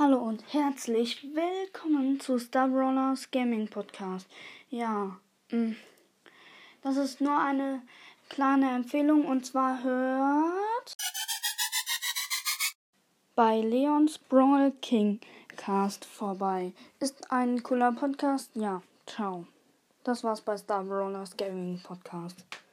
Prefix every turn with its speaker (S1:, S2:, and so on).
S1: Hallo und herzlich willkommen zu Star Rollers Gaming Podcast. Ja, mm, das ist nur eine kleine Empfehlung und zwar hört bei Leons Brawl King Cast vorbei. Ist ein cooler Podcast. Ja, ciao. Das war's bei Star Rollers Gaming Podcast.